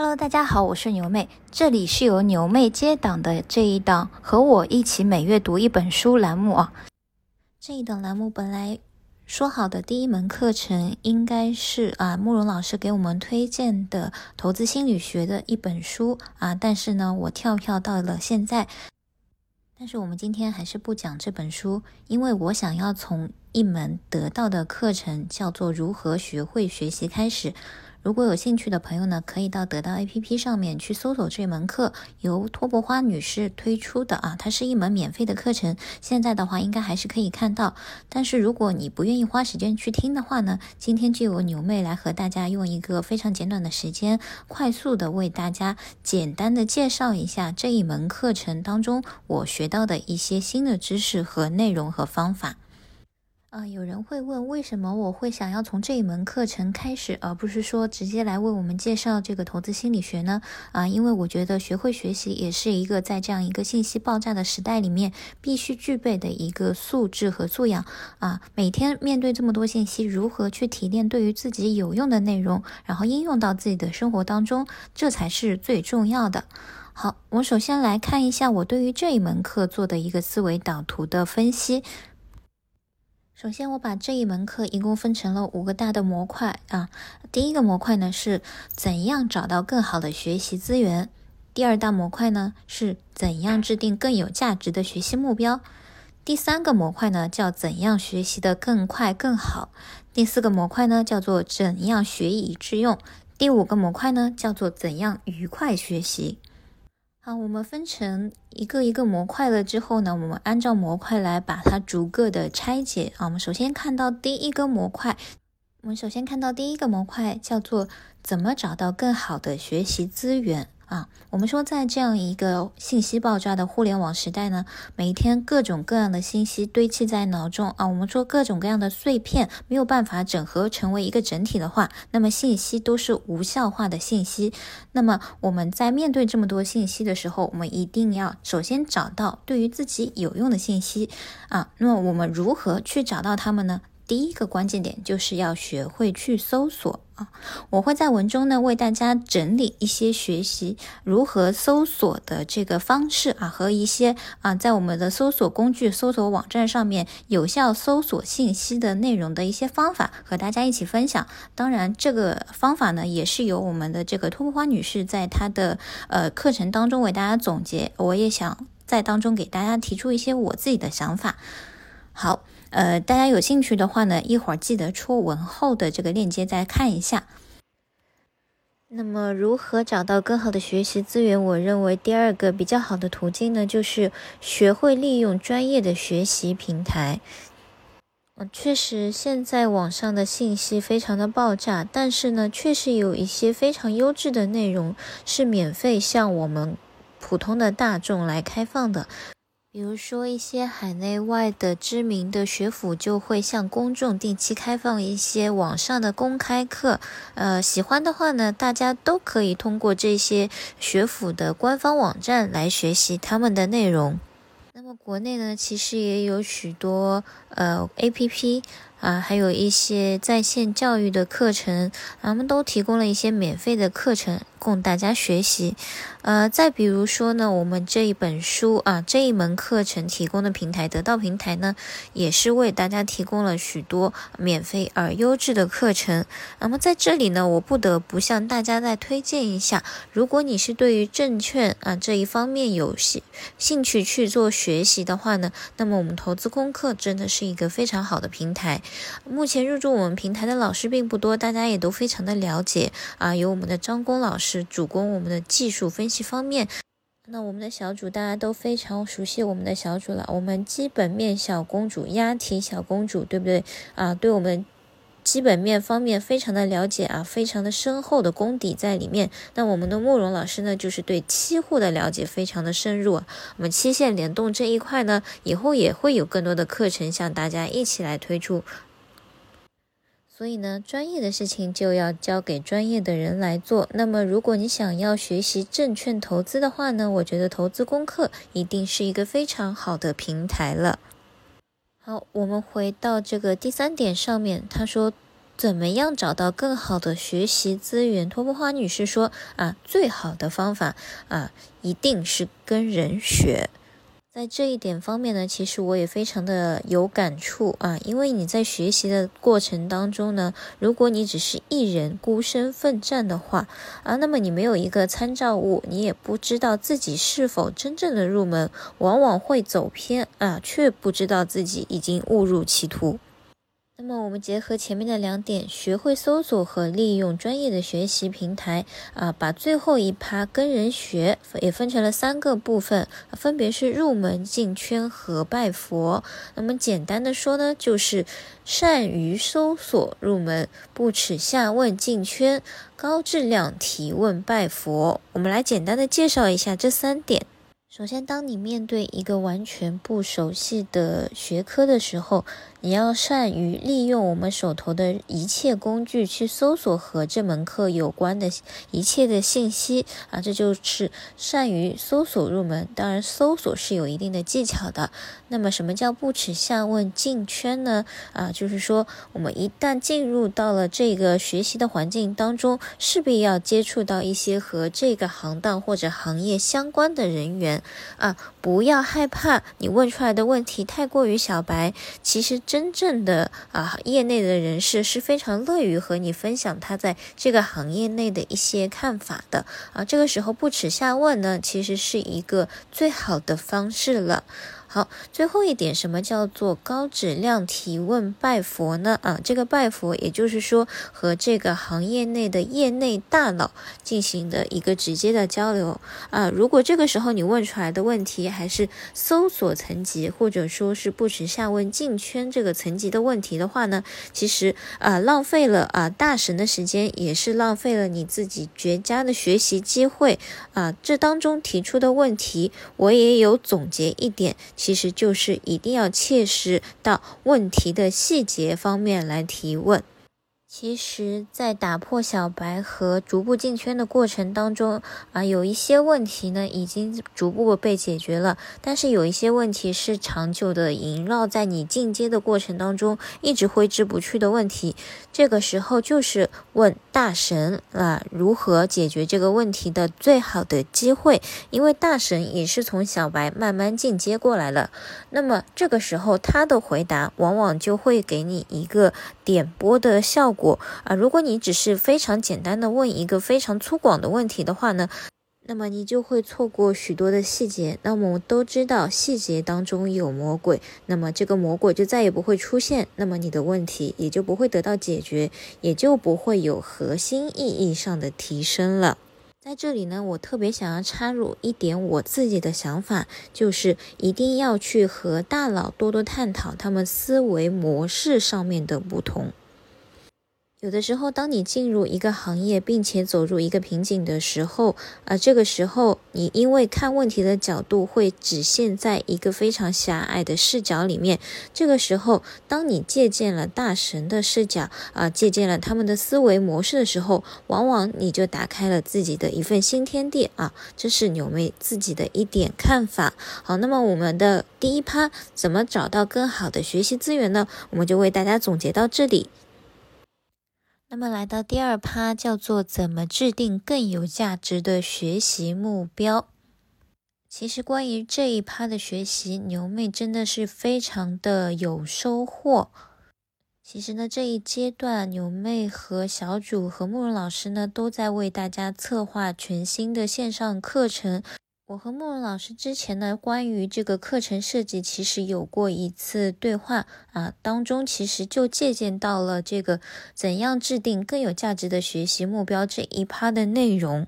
Hello，大家好，我是牛妹，这里是由牛妹接档的这一档和我一起每月读一本书栏目啊。这一档栏目本来说好的第一门课程应该是啊慕容老师给我们推荐的投资心理学的一本书啊，但是呢我跳票到了现在，但是我们今天还是不讲这本书，因为我想要从一门得到的课程叫做如何学会学习开始。如果有兴趣的朋友呢，可以到得到 APP 上面去搜索这门课，由托博花女士推出的啊，它是一门免费的课程。现在的话，应该还是可以看到。但是如果你不愿意花时间去听的话呢，今天就由牛妹来和大家用一个非常简短的时间，快速的为大家简单的介绍一下这一门课程当中我学到的一些新的知识和内容和方法。啊，有人会问，为什么我会想要从这一门课程开始，而不是说直接来为我们介绍这个投资心理学呢？啊，因为我觉得学会学习也是一个在这样一个信息爆炸的时代里面必须具备的一个素质和素养。啊，每天面对这么多信息，如何去提炼对于自己有用的内容，然后应用到自己的生活当中，这才是最重要的。好，我首先来看一下我对于这一门课做的一个思维导图的分析。首先，我把这一门课一共分成了五个大的模块啊。第一个模块呢是怎样找到更好的学习资源，第二大模块呢是怎样制定更有价值的学习目标，第三个模块呢叫怎样学习的更快更好，第四个模块呢叫做怎样学以致用，第五个模块呢叫做怎样愉快学习。啊，我们分成一个一个模块了之后呢，我们按照模块来把它逐个的拆解啊。我们首先看到第一个模块，我们首先看到第一个模块叫做怎么找到更好的学习资源。啊，我们说，在这样一个信息爆炸的互联网时代呢，每天各种各样的信息堆砌在脑中啊，我们说各种各样的碎片没有办法整合成为一个整体的话，那么信息都是无效化的信息。那么我们在面对这么多信息的时候，我们一定要首先找到对于自己有用的信息啊。那么我们如何去找到它们呢？第一个关键点就是要学会去搜索啊！我会在文中呢为大家整理一些学习如何搜索的这个方式啊，和一些啊在我们的搜索工具、搜索网站上面有效搜索信息的内容的一些方法，和大家一起分享。当然，这个方法呢也是由我们的这个托布花女士在她的呃课程当中为大家总结。我也想在当中给大家提出一些我自己的想法。好。呃，大家有兴趣的话呢，一会儿记得戳文后的这个链接再看一下。那么，如何找到更好的学习资源？我认为第二个比较好的途径呢，就是学会利用专业的学习平台。嗯，确实，现在网上的信息非常的爆炸，但是呢，确实有一些非常优质的内容是免费向我们普通的大众来开放的。比如说，一些海内外的知名的学府就会向公众定期开放一些网上的公开课，呃，喜欢的话呢，大家都可以通过这些学府的官方网站来学习他们的内容。那么，国内呢，其实也有许多呃 A P P。啊，还有一些在线教育的课程，他们都提供了一些免费的课程供大家学习。呃，再比如说呢，我们这一本书啊，这一门课程提供的平台得到平台呢，也是为大家提供了许多免费而优质的课程。那么在这里呢，我不得不向大家再推荐一下，如果你是对于证券啊这一方面有兴兴趣去做学习的话呢，那么我们投资功课真的是一个非常好的平台。目前入驻我们平台的老师并不多，大家也都非常的了解啊。有我们的张工老师是主攻我们的技术分析方面，那我们的小主大家都非常熟悉我们的小主了。我们基本面小公主、押题小公主，对不对啊？对我们基本面方面非常的了解啊，非常的深厚的功底在里面。那我们的慕容老师呢，就是对期货的了解非常的深入。我们期限联动这一块呢，以后也会有更多的课程向大家一起来推出。所以呢，专业的事情就要交给专业的人来做。那么，如果你想要学习证券投资的话呢，我觉得投资功课一定是一个非常好的平台了。好，我们回到这个第三点上面，他说怎么样找到更好的学习资源？托布花女士说啊，最好的方法啊，一定是跟人学。在这一点方面呢，其实我也非常的有感触啊，因为你在学习的过程当中呢，如果你只是一人孤身奋战的话啊，那么你没有一个参照物，你也不知道自己是否真正的入门，往往会走偏啊，却不知道自己已经误入歧途。那么我们结合前面的两点，学会搜索和利用专业的学习平台啊，把最后一趴跟人学也分成了三个部分，分别是入门、进圈和拜佛。那么简单的说呢，就是善于搜索入门，不耻下问进圈，高质量提问拜佛。我们来简单的介绍一下这三点。首先，当你面对一个完全不熟悉的学科的时候，你要善于利用我们手头的一切工具去搜索和这门课有关的一切的信息啊，这就是善于搜索入门。当然，搜索是有一定的技巧的。那么，什么叫不耻下问进圈呢？啊，就是说，我们一旦进入到了这个学习的环境当中，势必要接触到一些和这个行当或者行业相关的人员啊，不要害怕你问出来的问题太过于小白，其实。真正的啊，业内的人士是非常乐于和你分享他在这个行业内的一些看法的啊。这个时候不耻下问呢，其实是一个最好的方式了。好，最后一点，什么叫做高质量提问拜佛呢？啊，这个拜佛，也就是说和这个行业内的业内大佬进行的一个直接的交流啊。如果这个时候你问出来的问题还是搜索层级，或者说是不耻下问进圈这个层级的问题的话呢，其实啊，浪费了啊大神的时间，也是浪费了你自己绝佳的学习机会啊。这当中提出的问题，我也有总结一点。其实就是一定要切实到问题的细节方面来提问。其实，在打破小白和逐步进圈的过程当中，啊，有一些问题呢已经逐步被解决了，但是有一些问题是长久的萦绕在你进阶的过程当中，一直挥之不去的问题。这个时候就是问大神啊，如何解决这个问题的最好的机会，因为大神也是从小白慢慢进阶过来了。那么这个时候他的回答往往就会给你一个点拨的效果。啊，如果你只是非常简单的问一个非常粗犷的问题的话呢，那么你就会错过许多的细节。那么我们都知道细节当中有魔鬼，那么这个魔鬼就再也不会出现，那么你的问题也就不会得到解决，也就不会有核心意义上的提升了。在这里呢，我特别想要插入一点我自己的想法，就是一定要去和大佬多多探讨他们思维模式上面的不同。有的时候，当你进入一个行业，并且走入一个瓶颈的时候，啊，这个时候你因为看问题的角度会只限在一个非常狭隘的视角里面。这个时候，当你借鉴了大神的视角，啊，借鉴了他们的思维模式的时候，往往你就打开了自己的一份新天地啊！这是牛妹自己的一点看法。好，那么我们的第一趴怎么找到更好的学习资源呢？我们就为大家总结到这里。那么来到第二趴，叫做怎么制定更有价值的学习目标。其实关于这一趴的学习，牛妹真的是非常的有收获。其实呢，这一阶段牛妹和小主和慕容老师呢，都在为大家策划全新的线上课程。我和慕容老师之前呢，关于这个课程设计，其实有过一次对话啊，当中其实就借鉴到了这个怎样制定更有价值的学习目标这一趴的内容。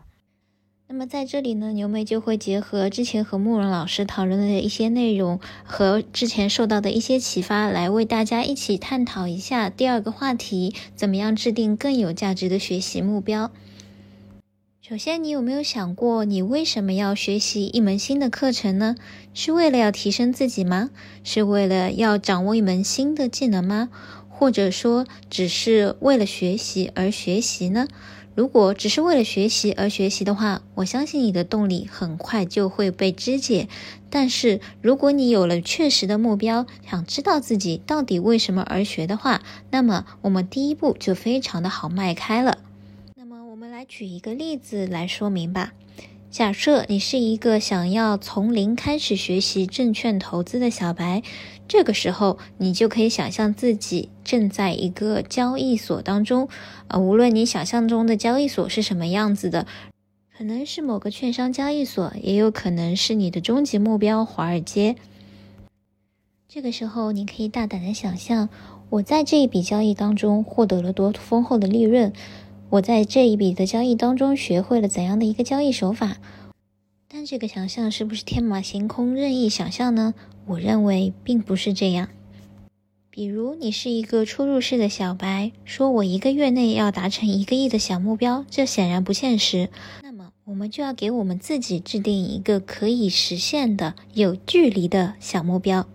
那么在这里呢，牛妹就会结合之前和慕容老师讨论的一些内容，和之前受到的一些启发，来为大家一起探讨一下第二个话题：怎么样制定更有价值的学习目标。首先，你有没有想过，你为什么要学习一门新的课程呢？是为了要提升自己吗？是为了要掌握一门新的技能吗？或者说，只是为了学习而学习呢？如果只是为了学习而学习的话，我相信你的动力很快就会被肢解。但是，如果你有了确实的目标，想知道自己到底为什么而学的话，那么我们第一步就非常的好迈开了。来举一个例子来说明吧。假设你是一个想要从零开始学习证券投资的小白，这个时候你就可以想象自己正在一个交易所当中，啊，无论你想象中的交易所是什么样子的，可能是某个券商交易所，也有可能是你的终极目标华尔街。这个时候，你可以大胆的想象，我在这一笔交易当中获得了多丰厚的利润。我在这一笔的交易当中学会了怎样的一个交易手法，但这个想象是不是天马行空、任意想象呢？我认为并不是这样。比如，你是一个初入市的小白，说我一个月内要达成一个亿的小目标，这显然不现实。那么，我们就要给我们自己制定一个可以实现的、有距离的小目标。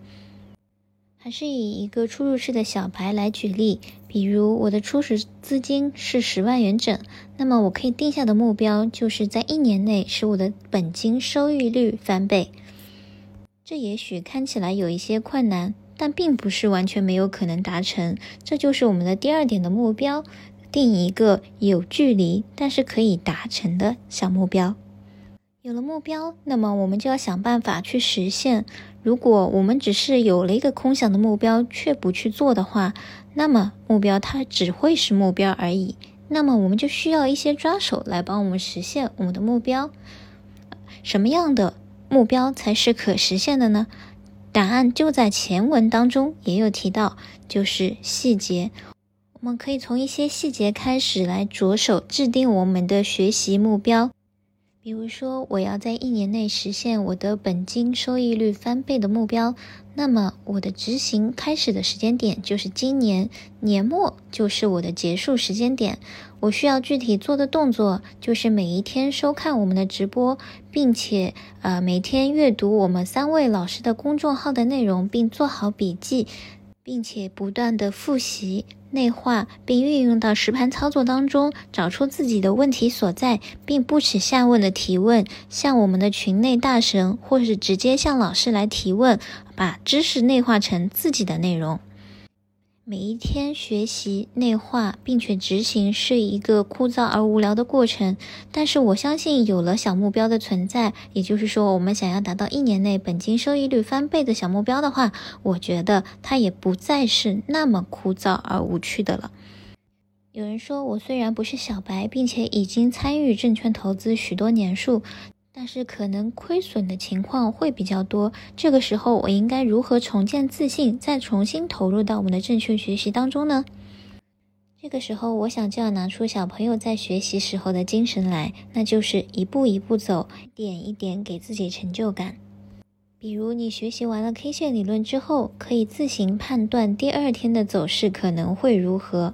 还是以一个初入市的小白来举例，比如我的初始资金是十万元整，那么我可以定下的目标就是在一年内使我的本金收益率翻倍。这也许看起来有一些困难，但并不是完全没有可能达成。这就是我们的第二点的目标，定一个有距离但是可以达成的小目标。有了目标，那么我们就要想办法去实现。如果我们只是有了一个空想的目标，却不去做的话，那么目标它只会是目标而已。那么我们就需要一些抓手来帮我们实现我们的目标。什么样的目标才是可实现的呢？答案就在前文当中也有提到，就是细节。我们可以从一些细节开始来着手制定我们的学习目标。比如说，我要在一年内实现我的本金收益率翻倍的目标，那么我的执行开始的时间点就是今年年末，就是我的结束时间点。我需要具体做的动作就是每一天收看我们的直播，并且呃每天阅读我们三位老师的公众号的内容，并做好笔记，并且不断的复习。内化并运用到实盘操作当中，找出自己的问题所在，并不耻下问的提问，向我们的群内大神，或是直接向老师来提问，把知识内化成自己的内容。每一天学习内化并且执行是一个枯燥而无聊的过程，但是我相信有了小目标的存在，也就是说，我们想要达到一年内本金收益率翻倍的小目标的话，我觉得它也不再是那么枯燥而无趣的了。有人说，我虽然不是小白，并且已经参与证券投资许多年数。但是可能亏损的情况会比较多，这个时候我应该如何重建自信，再重新投入到我们的正确学习当中呢？这个时候，我想就要拿出小朋友在学习时候的精神来，那就是一步一步走，一点一点给自己成就感。比如你学习完了 K 线理论之后，可以自行判断第二天的走势可能会如何。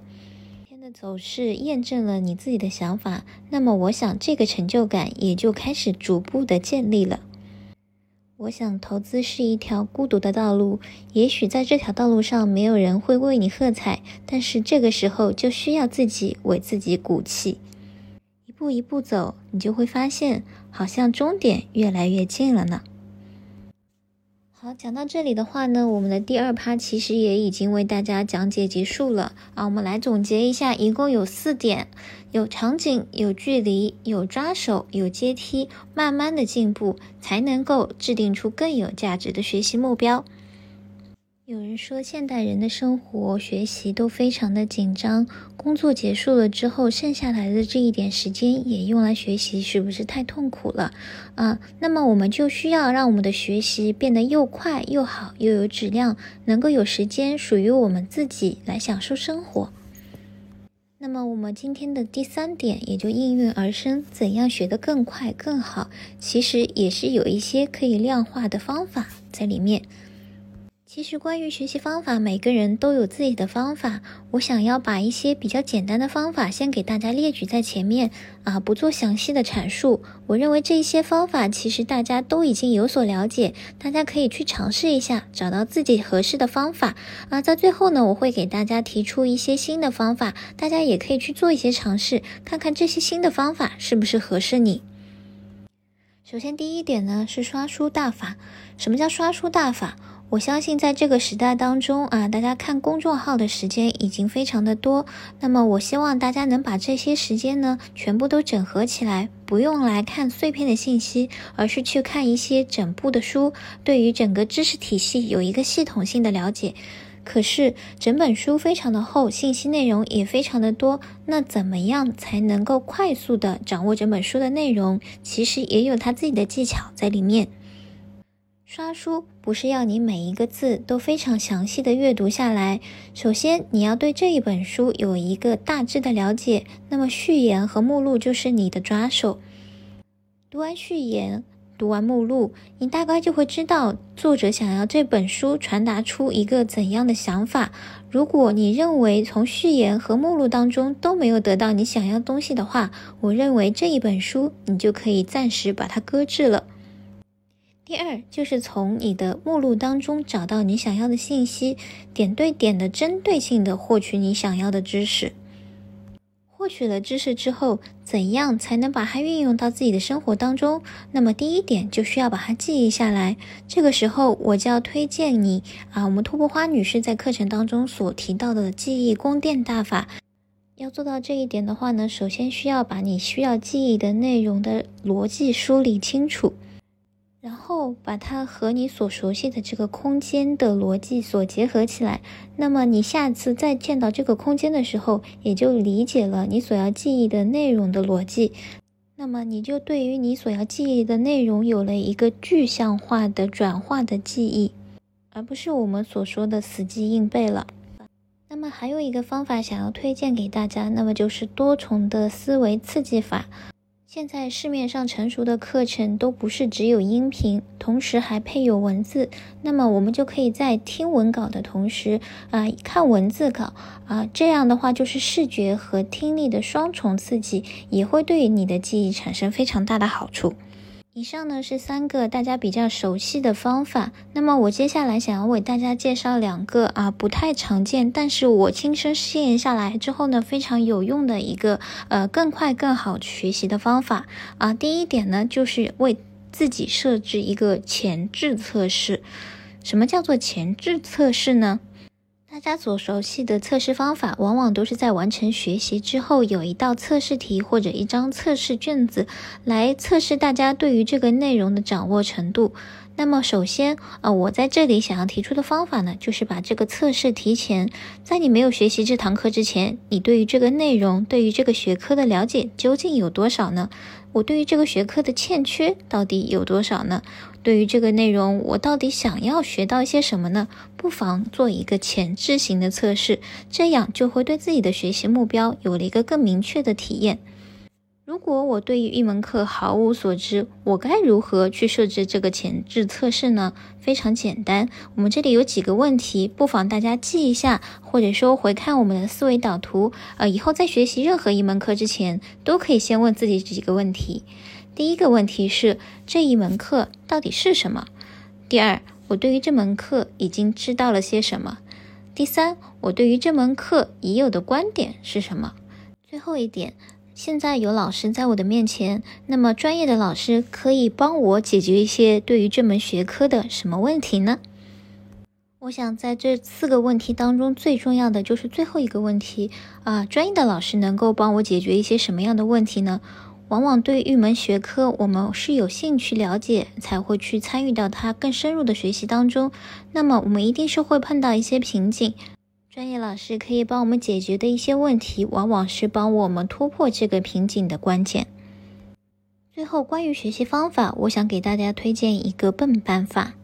走势验证了你自己的想法，那么我想这个成就感也就开始逐步的建立了。我想投资是一条孤独的道路，也许在这条道路上没有人会为你喝彩，但是这个时候就需要自己为自己鼓气，一步一步走，你就会发现好像终点越来越近了呢。好，讲到这里的话呢，我们的第二趴其实也已经为大家讲解结束了啊。我们来总结一下，一共有四点：有场景、有距离、有抓手、有阶梯，慢慢的进步，才能够制定出更有价值的学习目标。有人说，现代人的生活、学习都非常的紧张。工作结束了之后，剩下来的这一点时间也用来学习，是不是太痛苦了？啊，那么我们就需要让我们的学习变得又快又好，又有质量，能够有时间属于我们自己来享受生活。那么我们今天的第三点也就应运而生：怎样学得更快更好？其实也是有一些可以量化的方法在里面。其实关于学习方法，每个人都有自己的方法。我想要把一些比较简单的方法先给大家列举在前面啊，不做详细的阐述。我认为这些方法其实大家都已经有所了解，大家可以去尝试一下，找到自己合适的方法啊。在最后呢，我会给大家提出一些新的方法，大家也可以去做一些尝试，看看这些新的方法是不是合适你。首先，第一点呢是刷书大法。什么叫刷书大法？我相信在这个时代当中啊，大家看公众号的时间已经非常的多。那么，我希望大家能把这些时间呢，全部都整合起来，不用来看碎片的信息，而是去看一些整部的书，对于整个知识体系有一个系统性的了解。可是，整本书非常的厚，信息内容也非常的多。那怎么样才能够快速的掌握整本书的内容？其实也有他自己的技巧在里面。刷书不是要你每一个字都非常详细的阅读下来，首先你要对这一本书有一个大致的了解，那么序言和目录就是你的抓手。读完序言，读完目录，你大概就会知道作者想要这本书传达出一个怎样的想法。如果你认为从序言和目录当中都没有得到你想要东西的话，我认为这一本书你就可以暂时把它搁置了。第二，就是从你的目录当中找到你想要的信息，点对点的、针对性的获取你想要的知识。获取了知识之后，怎样才能把它运用到自己的生活当中？那么第一点就需要把它记忆下来。这个时候，我就要推荐你啊，我们突破花女士在课程当中所提到的记忆宫殿大法。要做到这一点的话呢，首先需要把你需要记忆的内容的逻辑梳理清楚。然后把它和你所熟悉的这个空间的逻辑所结合起来，那么你下次再见到这个空间的时候，也就理解了你所要记忆的内容的逻辑。那么你就对于你所要记忆的内容有了一个具象化的转化的记忆，而不是我们所说的死记硬背了。那么还有一个方法想要推荐给大家，那么就是多重的思维刺激法。现在市面上成熟的课程都不是只有音频，同时还配有文字。那么我们就可以在听文稿的同时啊看文字稿啊，这样的话就是视觉和听力的双重刺激，也会对你的记忆产生非常大的好处。以上呢是三个大家比较熟悉的方法，那么我接下来想要为大家介绍两个啊不太常见，但是我亲身试验下来之后呢非常有用的一个呃更快更好学习的方法啊。第一点呢就是为自己设置一个前置测试。什么叫做前置测试呢？大家所熟悉的测试方法，往往都是在完成学习之后，有一道测试题或者一张测试卷子来测试大家对于这个内容的掌握程度。那么，首先，呃，我在这里想要提出的方法呢，就是把这个测试提前，在你没有学习这堂课之前，你对于这个内容、对于这个学科的了解究竟有多少呢？我对于这个学科的欠缺到底有多少呢？对于这个内容，我到底想要学到一些什么呢？不妨做一个前置型的测试，这样就会对自己的学习目标有了一个更明确的体验。如果我对于一门课毫无所知，我该如何去设置这个前置测试呢？非常简单，我们这里有几个问题，不妨大家记一下，或者说回看我们的思维导图。呃，以后在学习任何一门课之前，都可以先问自己几个问题。第一个问题是这一门课到底是什么？第二，我对于这门课已经知道了些什么？第三，我对于这门课已有的观点是什么？最后一点。现在有老师在我的面前，那么专业的老师可以帮我解决一些对于这门学科的什么问题呢？我想在这四个问题当中，最重要的就是最后一个问题啊，专业的老师能够帮我解决一些什么样的问题呢？往往对一门学科，我们是有兴趣了解，才会去参与到它更深入的学习当中。那么我们一定是会碰到一些瓶颈。专业老师可以帮我们解决的一些问题，往往是帮我们突破这个瓶颈的关键。最后，关于学习方法，我想给大家推荐一个笨办法。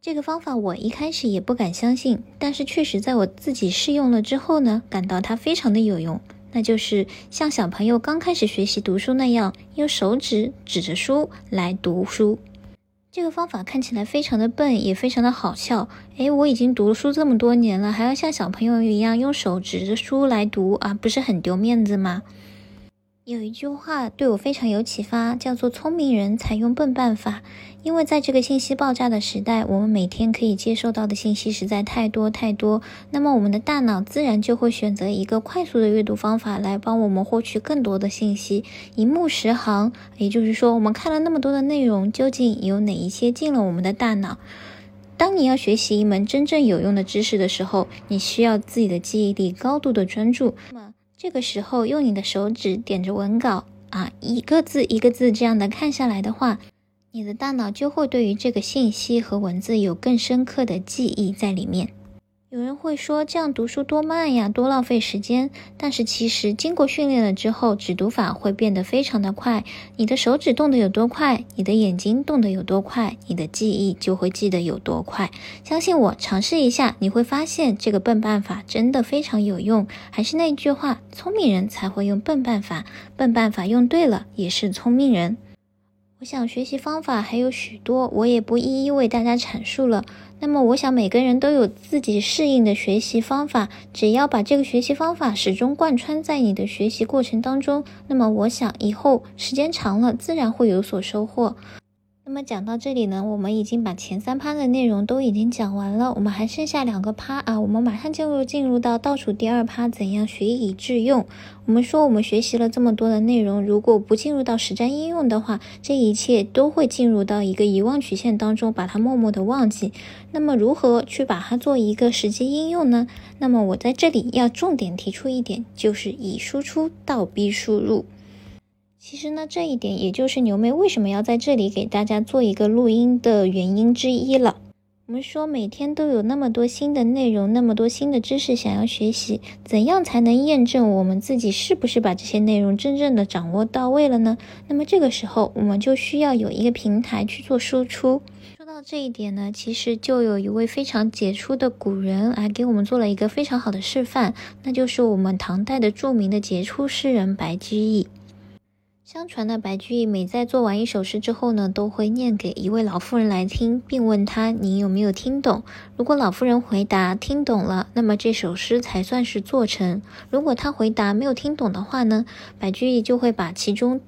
这个方法我一开始也不敢相信，但是确实在我自己试用了之后呢，感到它非常的有用。那就是像小朋友刚开始学习读书那样，用手指指着书来读书。这个方法看起来非常的笨，也非常的好笑。诶，我已经读书这么多年了，还要像小朋友一样用手指着书来读啊，不是很丢面子吗？有一句话对我非常有启发，叫做“聪明人才用笨办法”。因为在这个信息爆炸的时代，我们每天可以接受到的信息实在太多太多，那么我们的大脑自然就会选择一个快速的阅读方法来帮我们获取更多的信息。一目十行，也就是说，我们看了那么多的内容，究竟有哪一些进了我们的大脑？当你要学习一门真正有用的知识的时候，你需要自己的记忆力高度的专注。那么这个时候，用你的手指点着文稿啊，一个字一个字这样的看下来的话，你的大脑就会对于这个信息和文字有更深刻的记忆在里面。有人会说这样读书多慢呀，多浪费时间。但是其实经过训练了之后，指读法会变得非常的快。你的手指动得有多快，你的眼睛动得有多快，你的记忆就会记得有多快。相信我，尝试一下，你会发现这个笨办法真的非常有用。还是那句话，聪明人才会用笨办法，笨办法用对了也是聪明人。我想学习方法还有许多，我也不一一为大家阐述了。那么，我想每个人都有自己适应的学习方法，只要把这个学习方法始终贯穿在你的学习过程当中，那么我想以后时间长了，自然会有所收获。那么讲到这里呢，我们已经把前三趴的内容都已经讲完了，我们还剩下两个趴啊，我们马上进入进入到倒数第二趴，怎样学以致用？我们说我们学习了这么多的内容，如果不进入到实战应用的话，这一切都会进入到一个遗忘曲线当中，把它默默的忘记。那么如何去把它做一个实际应用呢？那么我在这里要重点提出一点，就是以输出倒逼输入。其实呢，这一点也就是牛妹为什么要在这里给大家做一个录音的原因之一了。我们说每天都有那么多新的内容，那么多新的知识想要学习，怎样才能验证我们自己是不是把这些内容真正的掌握到位了呢？那么这个时候，我们就需要有一个平台去做输出。说到这一点呢，其实就有一位非常杰出的古人来给我们做了一个非常好的示范，那就是我们唐代的著名的杰出诗人白居易。相传呢，白居易每在做完一首诗之后呢，都会念给一位老妇人来听，并问他：“你有没有听懂？”如果老妇人回答听懂了，那么这首诗才算是做成；如果他回答没有听懂的话呢，白居易就会把其中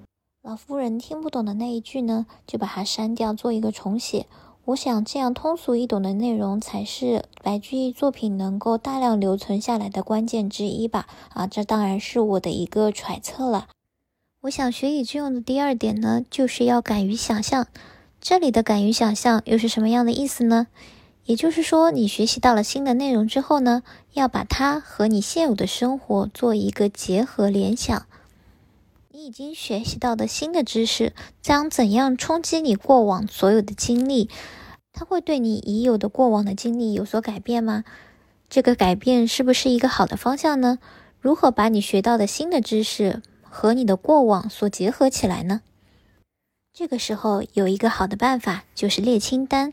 老妇人听不懂的那一句呢，就把它删掉，做一个重写。我想这样通俗易懂的内容，才是白居易作品能够大量留存下来的关键之一吧？啊，这当然是我的一个揣测了。我想学以致用的第二点呢，就是要敢于想象。这里的敢于想象又是什么样的意思呢？也就是说，你学习到了新的内容之后呢，要把它和你现有的生活做一个结合联想。你已经学习到的新的知识将怎样冲击你过往所有的经历？它会对你已有的过往的经历有所改变吗？这个改变是不是一个好的方向呢？如何把你学到的新的知识？和你的过往所结合起来呢？这个时候有一个好的办法，就是列清单，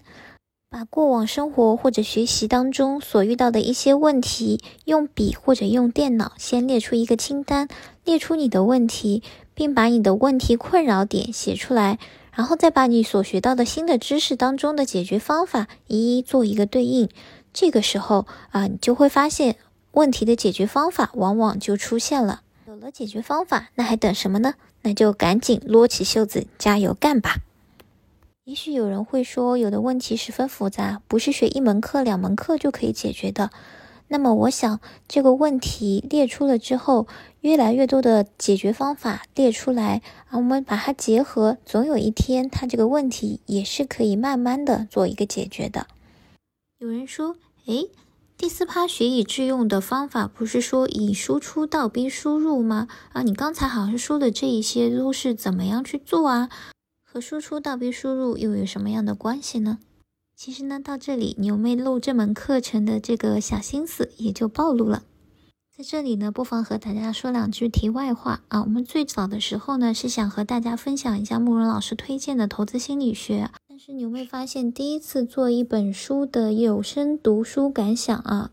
把过往生活或者学习当中所遇到的一些问题，用笔或者用电脑先列出一个清单，列出你的问题，并把你的问题困扰点写出来，然后再把你所学到的新的知识当中的解决方法一一做一个对应。这个时候啊，你就会发现问题的解决方法往往就出现了。有了解决方法，那还等什么呢？那就赶紧撸起袖子，加油干吧！也许有人会说，有的问题十分复杂，不是学一门课、两门课就可以解决的。那么，我想这个问题列出了之后，越来越多的解决方法列出来啊，我们把它结合，总有一天，它这个问题也是可以慢慢的做一个解决的。有人说，诶。第四趴学以致用的方法，不是说以输出倒逼输入吗？啊，你刚才好像说的这一些都是怎么样去做啊？和输出倒逼输入又有什么样的关系呢？其实呢，到这里牛妹录这门课程的这个小心思也就暴露了。在这里呢，不妨和大家说两句题外话啊。我们最早的时候呢，是想和大家分享一下慕容老师推荐的投资心理学。是牛妹发现，第一次做一本书的有声读书感想啊，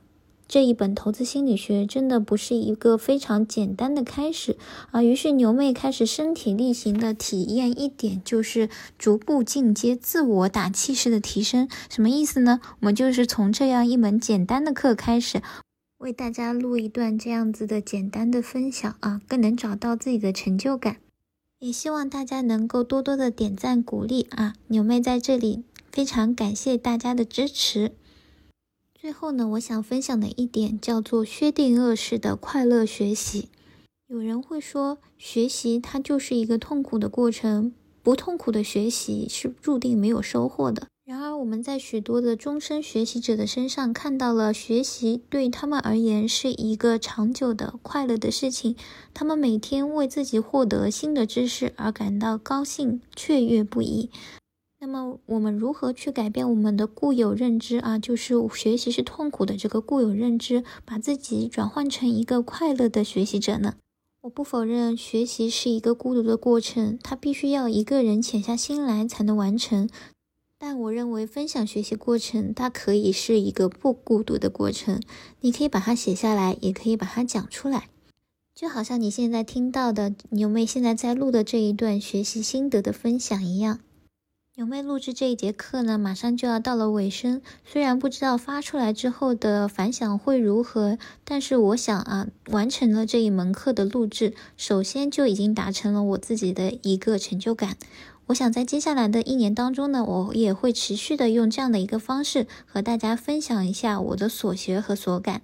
这一本投资心理学真的不是一个非常简单的开始啊。于是牛妹开始身体力行的体验一点，就是逐步进阶自我打气式的提升。什么意思呢？我们就是从这样一门简单的课开始，为大家录一段这样子的简单的分享啊，更能找到自己的成就感。也希望大家能够多多的点赞鼓励啊！牛妹在这里非常感谢大家的支持。最后呢，我想分享的一点叫做薛定谔式的快乐学习。有人会说，学习它就是一个痛苦的过程，不痛苦的学习是注定没有收获的。我们在许多的终身学习者的身上看到了，学习对他们而言是一个长久的快乐的事情。他们每天为自己获得新的知识而感到高兴、雀跃不已。那么，我们如何去改变我们的固有认知啊？就是学习是痛苦的这个固有认知，把自己转换成一个快乐的学习者呢？我不否认学习是一个孤独的过程，它必须要一个人潜下心来才能完成。但我认为，分享学习过程，它可以是一个不孤独的过程。你可以把它写下来，也可以把它讲出来，就好像你现在听到的牛妹现在在录的这一段学习心得的分享一样。牛妹录制这一节课呢，马上就要到了尾声。虽然不知道发出来之后的反响会如何，但是我想啊，完成了这一门课的录制，首先就已经达成了我自己的一个成就感。我想在接下来的一年当中呢，我也会持续的用这样的一个方式和大家分享一下我的所学和所感。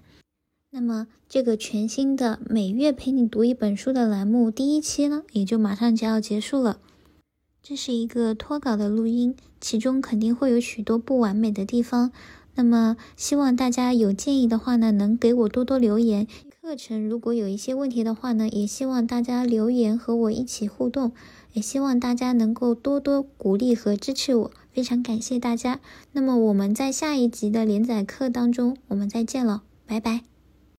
那么，这个全新的每月陪你读一本书的栏目第一期呢，也就马上就要结束了。这是一个脱稿的录音，其中肯定会有许多不完美的地方。那么，希望大家有建议的话呢，能给我多多留言。课程如果有一些问题的话呢，也希望大家留言和我一起互动。也希望大家能够多多鼓励和支持我，非常感谢大家。那么我们在下一集的连载课当中，我们再见了，拜拜。